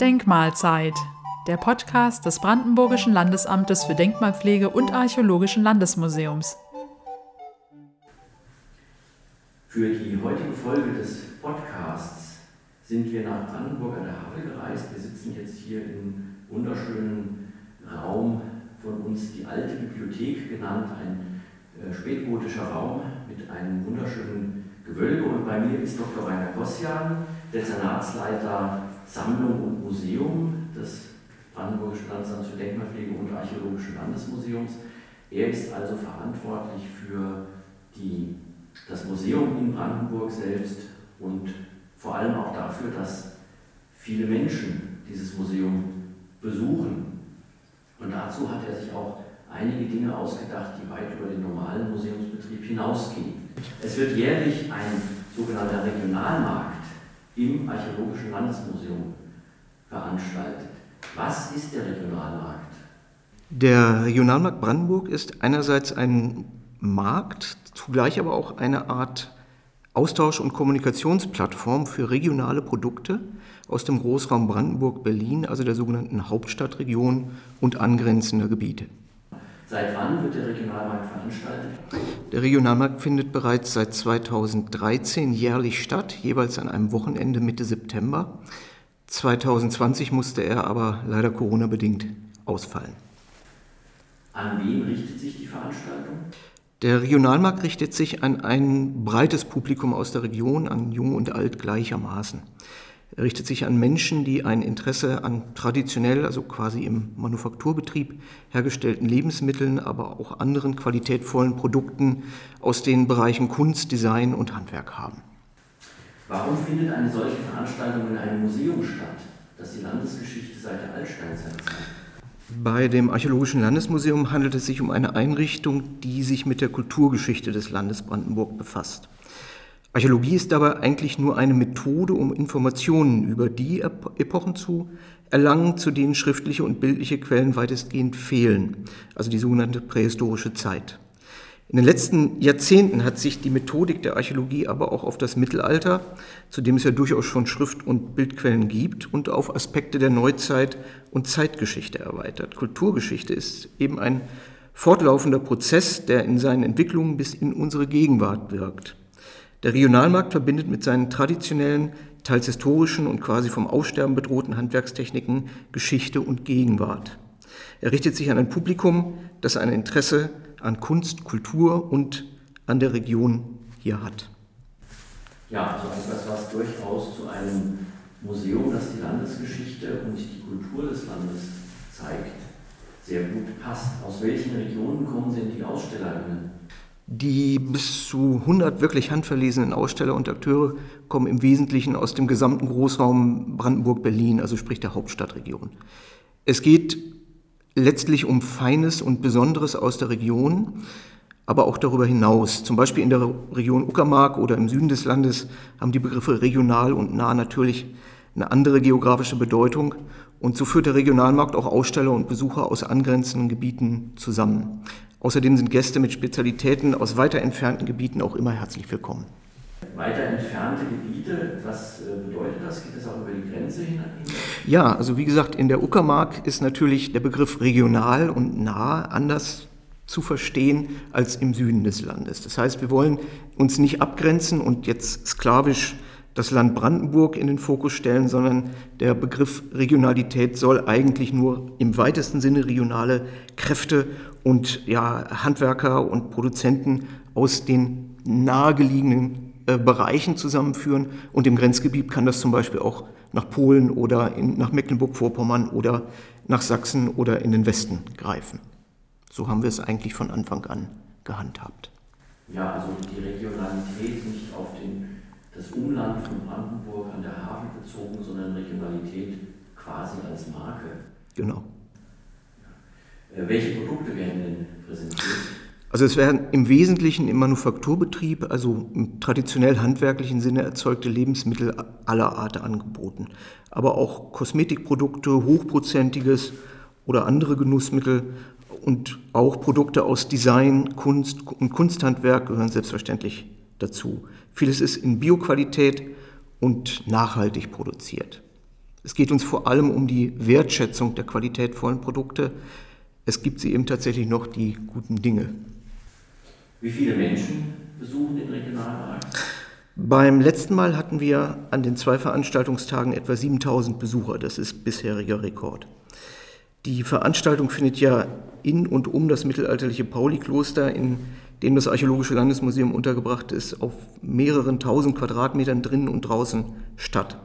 Denkmalzeit, der Podcast des Brandenburgischen Landesamtes für Denkmalpflege und Archäologischen Landesmuseums. Für die heutige Folge des Podcasts sind wir nach Brandenburg an der Havel gereist. Wir sitzen jetzt hier im wunderschönen Raum von uns, die alte Bibliothek genannt, ein äh, spätgotischer Raum mit einem bei mir ist Dr. Rainer Gossian, Dezernatsleiter Sammlung und Museum des Brandenburgischen Landsamts für Denkmalpflege und Archäologischen Landesmuseums. Er ist also verantwortlich für die, das Museum in Brandenburg selbst und vor allem auch dafür, dass viele Menschen dieses Museum besuchen. Und dazu hat er sich auch einige Dinge ausgedacht, die weit über den normalen Museumsbetrieb hinausgehen. Es wird jährlich ein sogenannter Regionalmarkt im Archäologischen Landesmuseum veranstaltet. Was ist der Regionalmarkt? Der Regionalmarkt Brandenburg ist einerseits ein Markt, zugleich aber auch eine Art Austausch- und Kommunikationsplattform für regionale Produkte aus dem Großraum Brandenburg-Berlin, also der sogenannten Hauptstadtregion und angrenzender Gebiete. Seit wann wird der Regionalmarkt veranstaltet? Der Regionalmarkt findet bereits seit 2013 jährlich statt, jeweils an einem Wochenende Mitte September. 2020 musste er aber leider Corona-bedingt ausfallen. An wen richtet sich die Veranstaltung? Der Regionalmarkt richtet sich an ein breites Publikum aus der Region, an Jung und Alt gleichermaßen. Er richtet sich an Menschen, die ein Interesse an traditionell, also quasi im Manufakturbetrieb hergestellten Lebensmitteln, aber auch anderen qualitätvollen Produkten aus den Bereichen Kunst, Design und Handwerk haben. Warum findet eine solche Veranstaltung in einem Museum statt, das die Landesgeschichte seit der Altsteinzeit zeigt? Bei dem Archäologischen Landesmuseum handelt es sich um eine Einrichtung, die sich mit der Kulturgeschichte des Landes Brandenburg befasst. Archäologie ist dabei eigentlich nur eine Methode, um Informationen über die Epochen zu erlangen, zu denen schriftliche und bildliche Quellen weitestgehend fehlen, also die sogenannte prähistorische Zeit. In den letzten Jahrzehnten hat sich die Methodik der Archäologie aber auch auf das Mittelalter, zu dem es ja durchaus schon Schrift- und Bildquellen gibt, und auf Aspekte der Neuzeit und Zeitgeschichte erweitert. Kulturgeschichte ist eben ein fortlaufender Prozess, der in seinen Entwicklungen bis in unsere Gegenwart wirkt. Der Regionalmarkt verbindet mit seinen traditionellen, teils historischen und quasi vom Aussterben bedrohten Handwerkstechniken Geschichte und Gegenwart. Er richtet sich an ein Publikum, das ein Interesse an Kunst, Kultur und an der Region hier hat. Ja, also etwas, was durchaus zu einem Museum, das die Landesgeschichte und die Kultur des Landes zeigt, sehr gut passt. Aus welchen Regionen kommen denn die AusstellerInnen? Die bis zu 100 wirklich handverlesenen Aussteller und Akteure kommen im Wesentlichen aus dem gesamten Großraum Brandenburg-Berlin, also sprich der Hauptstadtregion. Es geht letztlich um Feines und Besonderes aus der Region, aber auch darüber hinaus. Zum Beispiel in der Region Uckermark oder im Süden des Landes haben die Begriffe regional und nah natürlich eine andere geografische Bedeutung. Und so führt der Regionalmarkt auch Aussteller und Besucher aus angrenzenden Gebieten zusammen. Außerdem sind Gäste mit Spezialitäten aus weiter entfernten Gebieten auch immer herzlich willkommen. Weiter entfernte Gebiete, was äh, bedeutet das? Geht das auch über die Grenze hinein? Ja, also wie gesagt, in der Uckermark ist natürlich der Begriff regional und nah anders zu verstehen als im Süden des Landes. Das heißt, wir wollen uns nicht abgrenzen und jetzt sklavisch das Land Brandenburg in den Fokus stellen, sondern der Begriff Regionalität soll eigentlich nur im weitesten Sinne regionale Kräfte und ja, Handwerker und Produzenten aus den nahegelegenen äh, Bereichen zusammenführen. Und im Grenzgebiet kann das zum Beispiel auch nach Polen oder in, nach Mecklenburg-Vorpommern oder nach Sachsen oder in den Westen greifen. So haben wir es eigentlich von Anfang an gehandhabt. Ja, also die Regionalität nicht auf den das Umland von Brandenburg an der Havel bezogen, sondern Regionalität quasi als Marke. Genau. Äh, welche Produkte werden denn präsentiert? Also es werden im Wesentlichen im Manufakturbetrieb, also im traditionell handwerklichen Sinne erzeugte Lebensmittel aller Art angeboten. Aber auch Kosmetikprodukte, hochprozentiges oder andere Genussmittel und auch Produkte aus Design, Kunst und Kunsthandwerk gehören selbstverständlich dazu. Vieles ist in Bioqualität und nachhaltig produziert. Es geht uns vor allem um die Wertschätzung der qualitätvollen Produkte. Es gibt sie eben tatsächlich noch die guten Dinge. Wie viele Menschen besuchen den Regionalmarkt? Beim letzten Mal hatten wir an den zwei Veranstaltungstagen etwa 7000 Besucher. Das ist bisheriger Rekord. Die Veranstaltung findet ja in und um das mittelalterliche Pauli-Kloster, in dem das Archäologische Landesmuseum untergebracht ist, auf mehreren tausend Quadratmetern drinnen und draußen statt.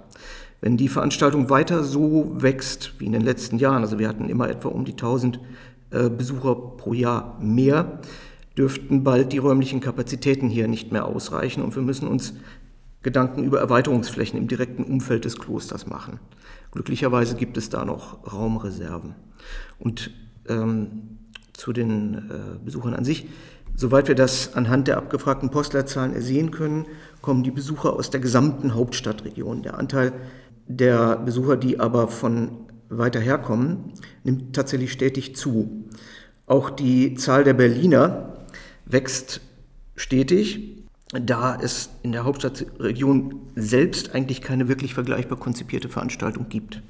Wenn die Veranstaltung weiter so wächst wie in den letzten Jahren, also wir hatten immer etwa um die 1000 äh, Besucher pro Jahr mehr, dürften bald die räumlichen Kapazitäten hier nicht mehr ausreichen und wir müssen uns Gedanken über Erweiterungsflächen im direkten Umfeld des Klosters machen. Glücklicherweise gibt es da noch Raumreserven. Und ähm, zu den äh, Besuchern an sich. Soweit wir das anhand der abgefragten Postleitzahlen ersehen können, kommen die Besucher aus der gesamten Hauptstadtregion. Der Anteil der Besucher, die aber von weiter herkommen, nimmt tatsächlich stetig zu. Auch die Zahl der Berliner wächst stetig, da es in der Hauptstadtregion selbst eigentlich keine wirklich vergleichbar konzipierte Veranstaltung gibt.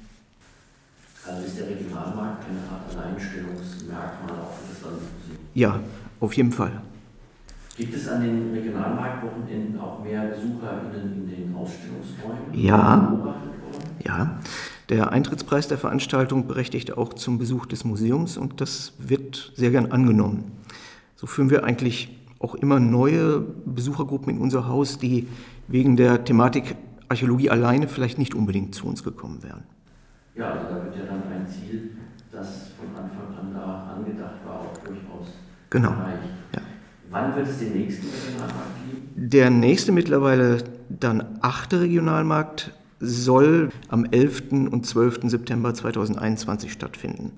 Also ist der Regionalmarkt eine Art Alleinstellungsmerkmal auch für das Landesmuseum? Ja, auf jeden Fall. Gibt es an den Regionalmarktwochenenden auch mehr BesucherInnen in den Ausstellungsräumen? Ja. Ja. Der Eintrittspreis der Veranstaltung berechtigt auch zum Besuch des Museums und das wird sehr gern angenommen. So führen wir eigentlich auch immer neue Besuchergruppen in unser Haus, die wegen der Thematik Archäologie alleine vielleicht nicht unbedingt zu uns gekommen wären. Ja, also da wird ja dann ein Ziel, das von Anfang an da angedacht war, auch durchaus genau. erreicht. Ja. Wann wird es den nächsten Regionalmarkt geben? Der nächste mittlerweile dann achte Regionalmarkt soll am 11. und 12. September 2021 stattfinden.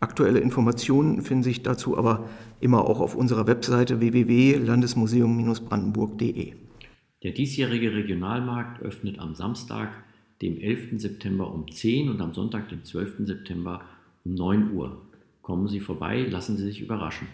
Aktuelle Informationen finden sich dazu aber immer auch auf unserer Webseite www.landesmuseum-brandenburg.de. Der diesjährige Regionalmarkt öffnet am Samstag, dem 11. September um 10 und am Sonntag, dem 12. September um 9 Uhr. Kommen Sie vorbei, lassen Sie sich überraschen.